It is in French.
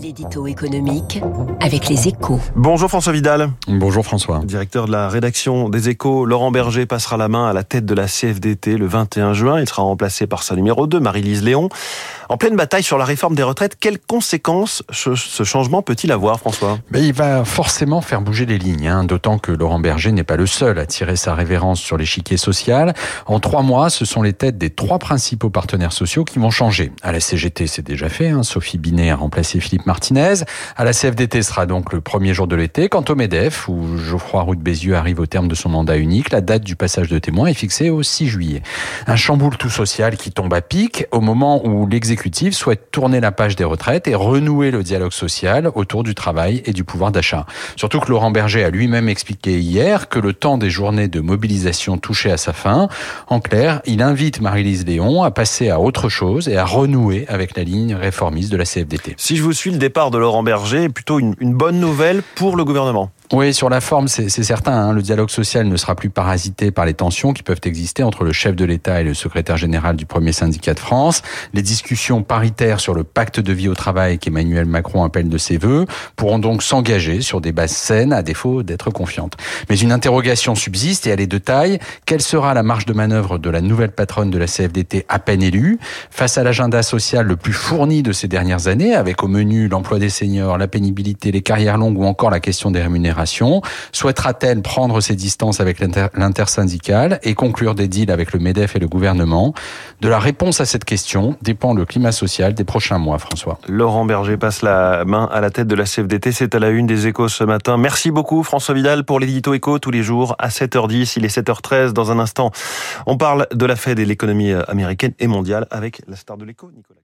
L'édito économique avec les échos. Bonjour François Vidal. Bonjour François. Directeur de la rédaction des échos, Laurent Berger passera la main à la tête de la CFDT le 21 juin. Il sera remplacé par sa numéro 2, Marie-Lise Léon. En pleine bataille sur la réforme des retraites, quelles conséquences ce changement peut-il avoir, François? Mais Il va forcément faire bouger les lignes, hein, d'autant que Laurent Berger n'est pas le seul à tirer sa révérence sur l'échiquier social. En trois mois, ce sont les têtes des trois principaux partenaires sociaux qui vont changer. À la CGT, c'est déjà fait. Hein, Sophie Binet a remplacé Philippe Martinez. À la CFDT sera donc le premier jour de l'été. Quant au MEDEF, où Geoffroy Roux de Bézieux arrive au terme de son mandat unique, la date du passage de témoin est fixée au 6 juillet. Un chamboule tout social qui tombe à pic au moment où l'exécutif souhaite tourner la page des retraites et renouer le dialogue social autour du travail et du pouvoir d'achat. Surtout que Laurent Berger a lui-même expliqué hier que le temps des journées de mobilisation touchait à sa fin. En clair, il invite Marie-Lise Léon à passer à autre chose et à renouer avec la ligne réformiste de la CFDT. Si je vous suis, le départ de Laurent Berger est plutôt une, une bonne nouvelle pour le gouvernement. Oui, sur la forme, c'est certain. Hein. le dialogue social ne sera plus parasité par les tensions qui peuvent exister entre le chef de l'État et le secrétaire général du premier syndicat de France. Les discussions paritaires sur le pacte de vie au travail qu'Emmanuel Macron appelle de ses voeux pourront donc s'engager sur des bases saines, à défaut d'être confiantes. Mais une interrogation subsiste et elle est de taille. Quelle sera la marge de manœuvre de la nouvelle patronne de la CFDT à peine élue? Face à l'agenda social le plus fourni de ces dernières années, avec au menu l'emploi des seniors, la pénibilité, les carrières longues ou encore la question des rémunérations Souhaitera-t-elle prendre ses distances avec l'intersyndicale et conclure des deals avec le MEDEF et le gouvernement? De la réponse à cette question dépend le climat social des prochains mois, François. Laurent Berger passe la main à la tête de la CFDT. C'est à la une des échos ce matin. Merci beaucoup, François Vidal, pour l'édito écho tous les jours à 7h10. Il est 7h13. Dans un instant, on parle de la Fed et l'économie américaine et mondiale avec la star de l'écho, Nicolas.